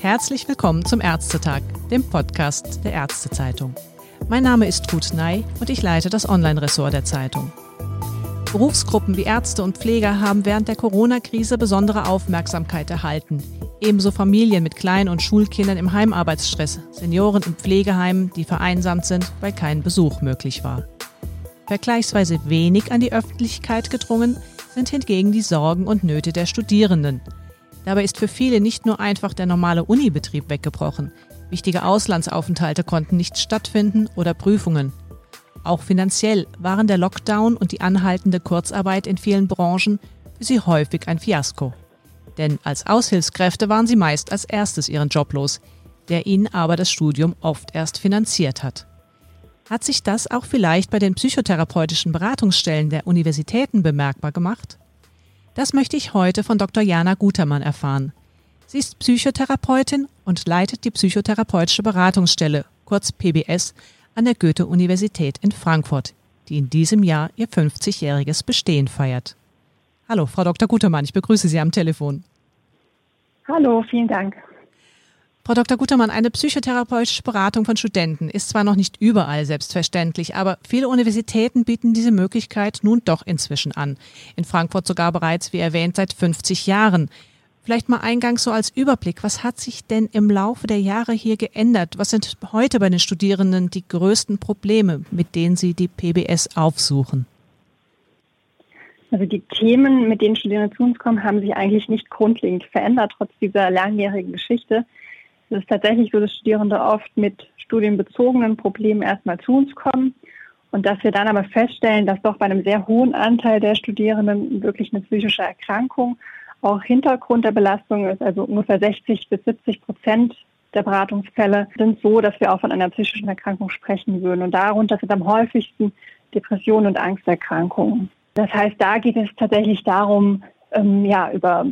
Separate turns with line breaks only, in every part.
Herzlich willkommen zum Ärztetag, dem Podcast der Ärztezeitung. Mein Name ist Ruth Ney und ich leite das Online-Ressort der Zeitung. Berufsgruppen wie Ärzte und Pfleger haben während der Corona-Krise besondere Aufmerksamkeit erhalten. Ebenso Familien mit Klein- und Schulkindern im Heimarbeitsstress, Senioren in Pflegeheimen, die vereinsamt sind, weil kein Besuch möglich war. Vergleichsweise wenig an die Öffentlichkeit gedrungen sind hingegen die Sorgen und Nöte der Studierenden – Dabei ist für viele nicht nur einfach der normale Unibetrieb weggebrochen. Wichtige Auslandsaufenthalte konnten nicht stattfinden oder Prüfungen. Auch finanziell waren der Lockdown und die anhaltende Kurzarbeit in vielen Branchen für sie häufig ein Fiasko. Denn als Aushilfskräfte waren sie meist als erstes ihren Job los, der ihnen aber das Studium oft erst finanziert hat. Hat sich das auch vielleicht bei den psychotherapeutischen Beratungsstellen der Universitäten bemerkbar gemacht? Das möchte ich heute von Dr. Jana Gutermann erfahren. Sie ist Psychotherapeutin und leitet die psychotherapeutische Beratungsstelle, kurz PBS, an der Goethe-Universität in Frankfurt, die in diesem Jahr ihr 50-jähriges Bestehen feiert. Hallo, Frau Dr. Gutermann, ich begrüße Sie am Telefon.
Hallo, vielen Dank.
Frau Dr. Gutermann, eine psychotherapeutische Beratung von Studenten ist zwar noch nicht überall selbstverständlich, aber viele Universitäten bieten diese Möglichkeit nun doch inzwischen an. In Frankfurt sogar bereits, wie erwähnt, seit 50 Jahren. Vielleicht mal eingangs so als Überblick, was hat sich denn im Laufe der Jahre hier geändert? Was sind heute bei den Studierenden die größten Probleme, mit denen sie die PBS aufsuchen?
Also die Themen, mit denen Studierende zu uns kommen, haben sich eigentlich nicht grundlegend verändert, trotz dieser langjährigen Geschichte. Es ist tatsächlich so, dass Studierende oft mit studienbezogenen Problemen erstmal zu uns kommen und dass wir dann aber feststellen, dass doch bei einem sehr hohen Anteil der Studierenden wirklich eine psychische Erkrankung auch Hintergrund der Belastung ist. Also ungefähr 60 bis 70 Prozent der Beratungsfälle sind so, dass wir auch von einer psychischen Erkrankung sprechen würden. Und darunter sind am häufigsten Depressionen und Angsterkrankungen. Das heißt, da geht es tatsächlich darum, ähm, ja, über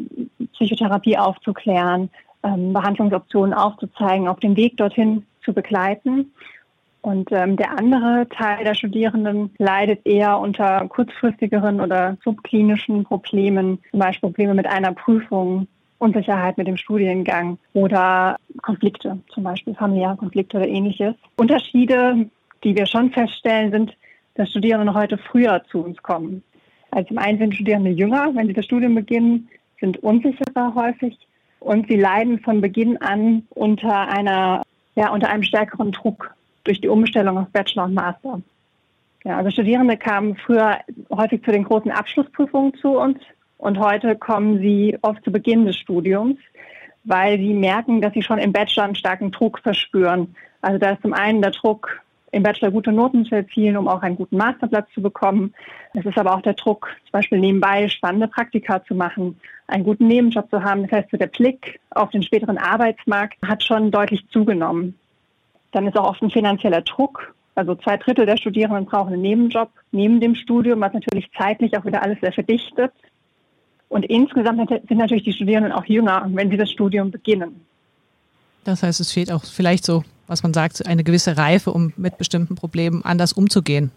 Psychotherapie aufzuklären, ähm, Behandlungsoptionen aufzuzeigen, auf dem Weg dorthin zu begleiten. Und ähm, der andere Teil der Studierenden leidet eher unter kurzfristigeren oder subklinischen Problemen, zum Beispiel Probleme mit einer Prüfung, Unsicherheit mit dem Studiengang oder Konflikte, zum Beispiel familiäre Konflikte oder ähnliches. Unterschiede, die wir schon feststellen, sind, dass Studierende heute früher zu uns kommen. Also zum einen sind Studierende jünger, wenn sie das Studium beginnen, sind unsicherer häufig und sie leiden von Beginn an unter einer, ja, unter einem stärkeren Druck durch die Umstellung auf Bachelor und Master. Ja, also Studierende kamen früher häufig zu den großen Abschlussprüfungen zu uns und heute kommen sie oft zu Beginn des Studiums, weil sie merken, dass sie schon im Bachelor einen starken Druck verspüren. Also da ist zum einen der Druck, im Bachelor gute Noten zu erzielen, um auch einen guten Masterplatz zu bekommen. Es ist aber auch der Druck, zum Beispiel nebenbei spannende Praktika zu machen, einen guten Nebenjob zu haben. Das heißt, der Blick auf den späteren Arbeitsmarkt hat schon deutlich zugenommen. Dann ist auch oft ein finanzieller Druck. Also zwei Drittel der Studierenden brauchen einen Nebenjob neben dem Studium, was natürlich zeitlich auch wieder alles sehr verdichtet. Und insgesamt sind natürlich die Studierenden auch jünger, wenn sie das Studium beginnen.
Das heißt, es fehlt auch vielleicht so was man sagt, eine gewisse Reife, um mit bestimmten Problemen anders umzugehen.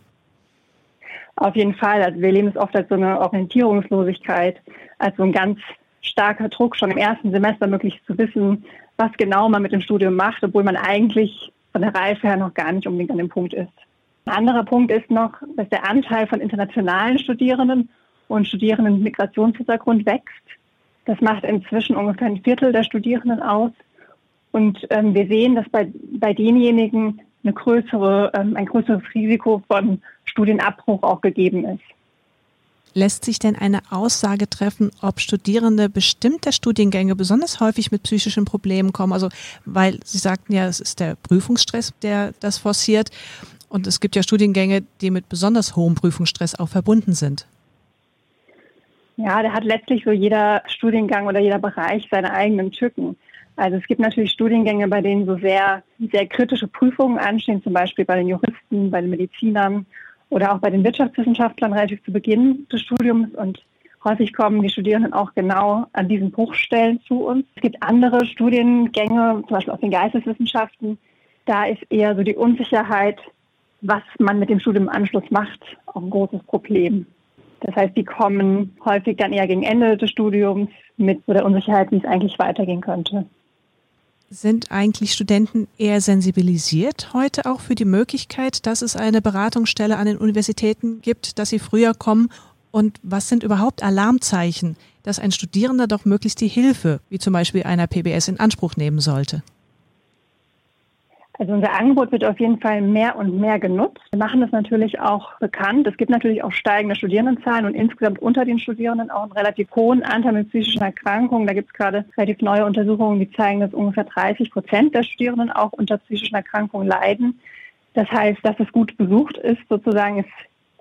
Auf jeden Fall. Also wir leben es oft als so eine Orientierungslosigkeit, als so ein ganz starker Druck, schon im ersten Semester möglichst zu wissen, was genau man mit dem Studium macht, obwohl man eigentlich von der Reife her noch gar nicht unbedingt an dem Punkt ist. Ein anderer Punkt ist noch, dass der Anteil von internationalen Studierenden und Studierenden mit Migrationshintergrund wächst. Das macht inzwischen ungefähr ein Viertel der Studierenden aus. Und ähm, wir sehen, dass bei, bei denjenigen eine größere, ähm, ein größeres Risiko von Studienabbruch auch gegeben ist.
Lässt sich denn eine Aussage treffen, ob Studierende bestimmter Studiengänge besonders häufig mit psychischen Problemen kommen? Also, weil Sie sagten ja, es ist der Prüfungsstress, der das forciert. Und es gibt ja Studiengänge, die mit besonders hohem Prüfungsstress auch verbunden sind.
Ja, da hat letztlich so jeder Studiengang oder jeder Bereich seine eigenen Tücken. Also es gibt natürlich Studiengänge, bei denen so sehr, sehr kritische Prüfungen anstehen, zum Beispiel bei den Juristen, bei den Medizinern oder auch bei den Wirtschaftswissenschaftlern relativ zu Beginn des Studiums. Und häufig kommen die Studierenden auch genau an diesen Bruchstellen zu uns. Es gibt andere Studiengänge, zum Beispiel aus den Geisteswissenschaften. Da ist eher so die Unsicherheit, was man mit dem Studium im Anschluss macht, auch ein großes Problem. Das heißt, die kommen häufig dann eher gegen Ende des Studiums mit so der Unsicherheit, wie es eigentlich weitergehen könnte.
Sind eigentlich Studenten eher sensibilisiert heute auch für die Möglichkeit, dass es eine Beratungsstelle an den Universitäten gibt, dass sie früher kommen? Und was sind überhaupt Alarmzeichen, dass ein Studierender doch möglichst die Hilfe, wie zum Beispiel einer PBS, in Anspruch nehmen sollte?
Also unser Angebot wird auf jeden Fall mehr und mehr genutzt. Wir machen das natürlich auch bekannt. Es gibt natürlich auch steigende Studierendenzahlen und insgesamt unter den Studierenden auch einen relativ hohen Anteil mit psychischen Erkrankungen. Da gibt es gerade relativ neue Untersuchungen, die zeigen, dass ungefähr 30 Prozent der Studierenden auch unter psychischen Erkrankungen leiden. Das heißt, dass es gut besucht ist, sozusagen, ist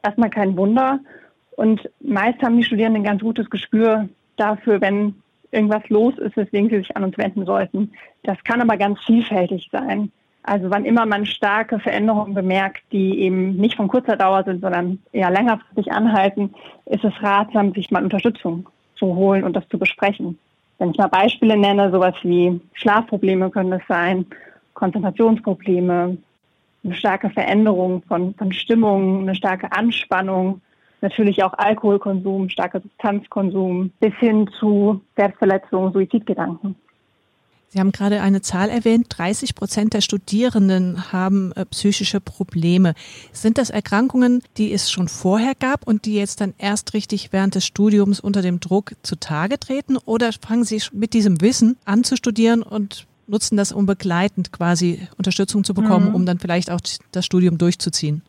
erstmal kein Wunder. Und meist haben die Studierenden ein ganz gutes Gespür dafür, wenn irgendwas los ist, weswegen sie sich an uns wenden sollten. Das kann aber ganz vielfältig sein. Also wann immer man starke Veränderungen bemerkt, die eben nicht von kurzer Dauer sind, sondern eher längerfristig anhalten, ist es ratsam, sich mal Unterstützung zu holen und das zu besprechen. Wenn ich mal Beispiele nenne, sowas wie Schlafprobleme können das sein, Konzentrationsprobleme, eine starke Veränderung von, von Stimmung, eine starke Anspannung, natürlich auch Alkoholkonsum, starker Substanzkonsum bis hin zu Selbstverletzungen, Suizidgedanken.
Sie haben gerade eine Zahl erwähnt, 30 Prozent der Studierenden haben äh, psychische Probleme. Sind das Erkrankungen, die es schon vorher gab und die jetzt dann erst richtig während des Studiums unter dem Druck zutage treten? Oder fangen Sie mit diesem Wissen an zu studieren und nutzen das, um begleitend quasi Unterstützung zu bekommen, mhm. um dann vielleicht auch das Studium durchzuziehen?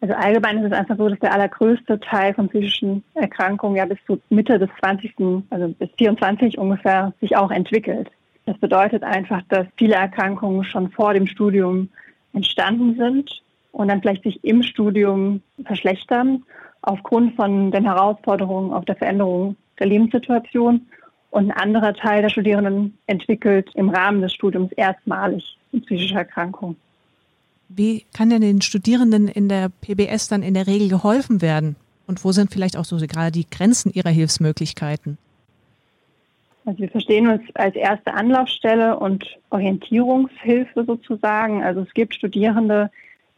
Also allgemein ist es einfach so, dass der allergrößte Teil von psychischen Erkrankungen ja bis zu Mitte des 20., also bis 24 ungefähr, sich auch entwickelt. Das bedeutet einfach, dass viele Erkrankungen schon vor dem Studium entstanden sind und dann vielleicht sich im Studium verschlechtern aufgrund von den Herausforderungen auf der Veränderung der Lebenssituation. Und ein anderer Teil der Studierenden entwickelt im Rahmen des Studiums erstmalig eine psychische Erkrankung.
Wie kann denn den Studierenden in der PBS dann in der Regel geholfen werden? Und wo sind vielleicht auch so gerade die Grenzen ihrer Hilfsmöglichkeiten?
Also wir verstehen uns als erste Anlaufstelle und Orientierungshilfe sozusagen. Also es gibt Studierende,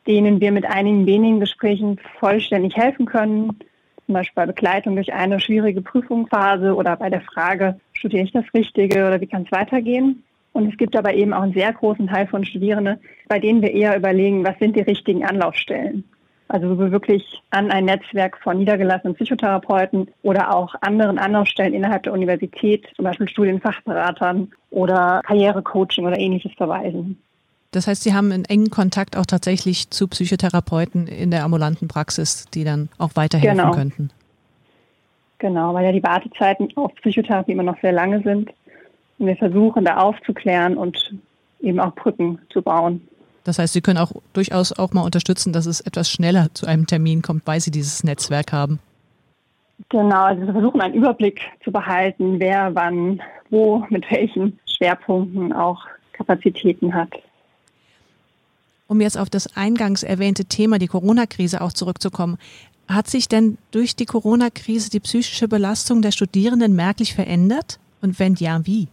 denen wir mit einigen wenigen Gesprächen vollständig helfen können, zum Beispiel bei Begleitung durch eine schwierige Prüfungsphase oder bei der Frage, studiere ich das Richtige oder wie kann es weitergehen? Und es gibt aber eben auch einen sehr großen Teil von Studierenden, bei denen wir eher überlegen, was sind die richtigen Anlaufstellen. Also wo wir wirklich an ein Netzwerk von niedergelassenen Psychotherapeuten oder auch anderen Anlaufstellen innerhalb der Universität, zum Beispiel Studienfachberatern oder Karrierecoaching oder ähnliches verweisen.
Das heißt, Sie haben einen engen Kontakt auch tatsächlich zu Psychotherapeuten in der ambulanten Praxis, die dann auch weiterhelfen genau. könnten.
Genau, weil ja die Wartezeiten auf Psychotherapie immer noch sehr lange sind. Und wir versuchen da aufzuklären und eben auch Brücken zu bauen.
Das heißt, Sie können auch durchaus auch mal unterstützen, dass es etwas schneller zu einem Termin kommt, weil Sie dieses Netzwerk haben.
Genau, also wir versuchen einen Überblick zu behalten, wer wann, wo, mit welchen Schwerpunkten auch Kapazitäten hat.
Um jetzt auf das eingangs erwähnte Thema, die Corona-Krise auch zurückzukommen, hat sich denn durch die Corona-Krise die psychische Belastung der Studierenden merklich verändert? Und wenn ja, wie?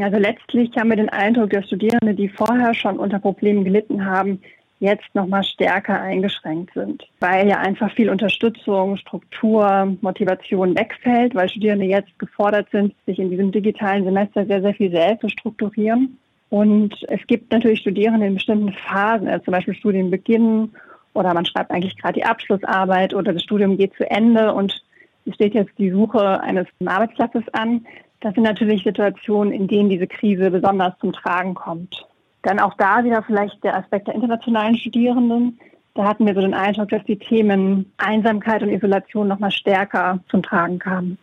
Also letztlich haben wir den Eindruck, dass Studierende, die vorher schon unter Problemen gelitten haben, jetzt noch mal stärker eingeschränkt sind, weil ja einfach viel Unterstützung, Struktur, Motivation wegfällt, weil Studierende jetzt gefordert sind, sich in diesem digitalen Semester sehr, sehr viel selbst zu strukturieren. Und es gibt natürlich Studierende in bestimmten Phasen, also zum Beispiel Studienbeginn oder man schreibt eigentlich gerade die Abschlussarbeit oder das Studium geht zu Ende und es steht jetzt die Suche eines Arbeitsplatzes an. Das sind natürlich Situationen, in denen diese Krise besonders zum Tragen kommt. Dann auch da wieder vielleicht der Aspekt der internationalen Studierenden. Da hatten wir so den Eindruck, dass die Themen Einsamkeit und Isolation noch mal stärker zum Tragen kamen.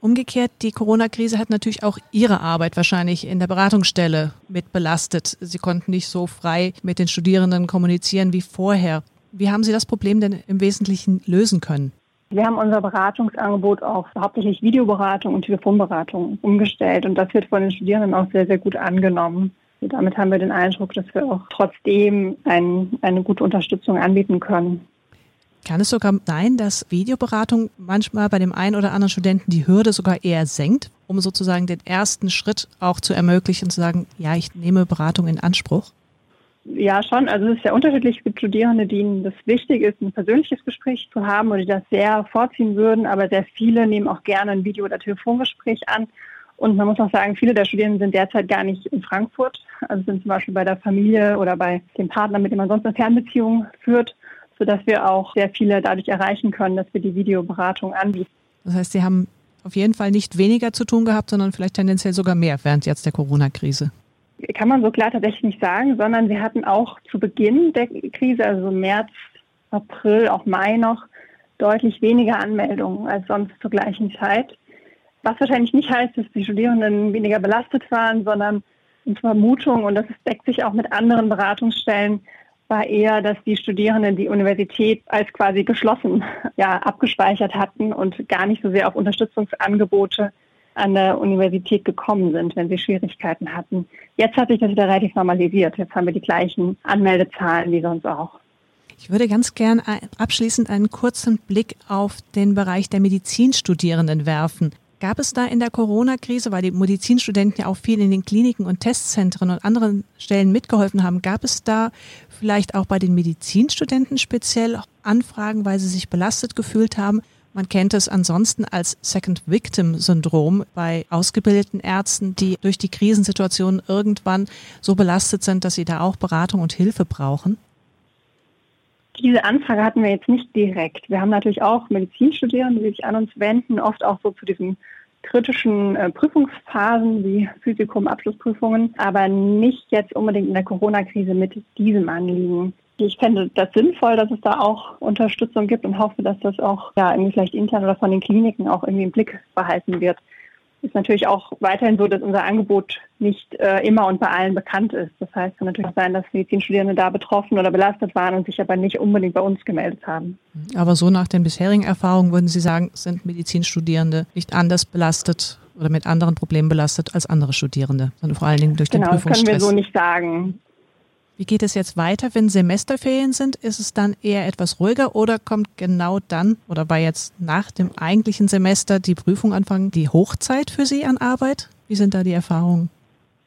Umgekehrt, die Corona-Krise hat natürlich auch Ihre Arbeit wahrscheinlich in der Beratungsstelle mit belastet. Sie konnten nicht so frei mit den Studierenden kommunizieren wie vorher. Wie haben Sie das Problem denn im Wesentlichen lösen können?
Wir haben unser Beratungsangebot auf hauptsächlich Videoberatung und Telefonberatung umgestellt und das wird von den Studierenden auch sehr, sehr gut angenommen. Und damit haben wir den Eindruck, dass wir auch trotzdem ein, eine gute Unterstützung anbieten können.
Kann es sogar sein, dass Videoberatung manchmal bei dem einen oder anderen Studenten die Hürde sogar eher senkt, um sozusagen den ersten Schritt auch zu ermöglichen, zu sagen, ja, ich nehme Beratung in Anspruch?
Ja, schon. Also es ist sehr unterschiedlich. Es gibt Studierende, denen das wichtig ist, ein persönliches Gespräch zu haben oder die das sehr vorziehen würden, aber sehr viele nehmen auch gerne ein Video- oder Telefongespräch an. Und man muss auch sagen, viele der Studierenden sind derzeit gar nicht in Frankfurt, also sind zum Beispiel bei der Familie oder bei dem Partner, mit dem man sonst eine Fernbeziehung führt, sodass wir auch sehr viele dadurch erreichen können, dass wir die Videoberatung anbieten.
Das heißt, Sie haben auf jeden Fall nicht weniger zu tun gehabt, sondern vielleicht tendenziell sogar mehr während jetzt der Corona-Krise
kann man so klar tatsächlich nicht sagen, sondern wir hatten auch zu Beginn der Krise, also März, April, auch Mai noch, deutlich weniger Anmeldungen als sonst zur gleichen Zeit. Was wahrscheinlich nicht heißt, dass die Studierenden weniger belastet waren, sondern unsere Vermutung, und das deckt sich auch mit anderen Beratungsstellen, war eher, dass die Studierenden die Universität als quasi geschlossen ja, abgespeichert hatten und gar nicht so sehr auf Unterstützungsangebote an der Universität gekommen sind, wenn sie Schwierigkeiten hatten. Jetzt hat sich das wieder relativ normalisiert. Jetzt haben wir die gleichen Anmeldezahlen wie sonst auch.
Ich würde ganz gern abschließend einen kurzen Blick auf den Bereich der Medizinstudierenden werfen. Gab es da in der Corona-Krise, weil die Medizinstudenten ja auch viel in den Kliniken und Testzentren und anderen Stellen mitgeholfen haben, gab es da vielleicht auch bei den Medizinstudenten speziell Anfragen, weil sie sich belastet gefühlt haben? Man kennt es ansonsten als Second Victim Syndrom bei ausgebildeten Ärzten, die durch die Krisensituation irgendwann so belastet sind, dass sie da auch Beratung und Hilfe brauchen.
Diese Anfrage hatten wir jetzt nicht direkt. Wir haben natürlich auch Medizinstudierende, die sich an uns wenden, oft auch so zu diesen kritischen äh, Prüfungsphasen wie Physikum, Abschlussprüfungen, aber nicht jetzt unbedingt in der Corona-Krise mit diesem Anliegen ich fände das sinnvoll, dass es da auch Unterstützung gibt und hoffe, dass das auch ja irgendwie vielleicht intern oder von den Kliniken auch irgendwie im Blick behalten wird. Ist natürlich auch weiterhin so, dass unser Angebot nicht äh, immer und bei allen bekannt ist. Das heißt, es kann natürlich sein, dass Medizinstudierende da betroffen oder belastet waren und sich aber nicht unbedingt bei uns gemeldet haben.
Aber so nach den bisherigen Erfahrungen würden Sie sagen, sind Medizinstudierende nicht anders belastet oder mit anderen Problemen belastet als andere Studierende, sondern vor allen Dingen durch den
genau,
Prüfungsstress?
Genau, das können wir so nicht sagen.
Wie geht es jetzt weiter, wenn Semesterferien sind? Ist es dann eher etwas ruhiger oder kommt genau dann oder bei jetzt nach dem eigentlichen Semester die Prüfung anfangen, die Hochzeit für Sie an Arbeit? Wie sind da die Erfahrungen?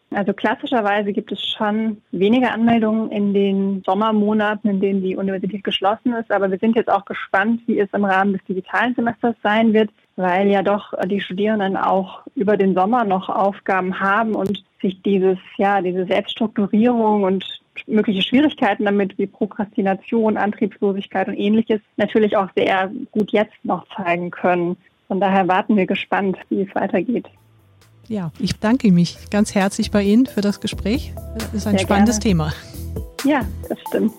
Also klassischerweise gibt es schon weniger Anmeldungen in den Sommermonaten, in denen die Universität geschlossen ist. Aber wir sind jetzt auch gespannt, wie es im Rahmen des digitalen Semesters sein wird, weil ja doch die Studierenden auch über den Sommer noch Aufgaben haben und sich dieses, ja, diese Selbststrukturierung und mögliche Schwierigkeiten damit wie Prokrastination, Antriebslosigkeit und ähnliches natürlich auch sehr gut jetzt noch zeigen können. Von daher warten wir gespannt, wie es weitergeht.
Ja, ich bedanke mich ganz herzlich bei Ihnen für das Gespräch. Das ist ein sehr spannendes gerne. Thema.
Ja, das stimmt.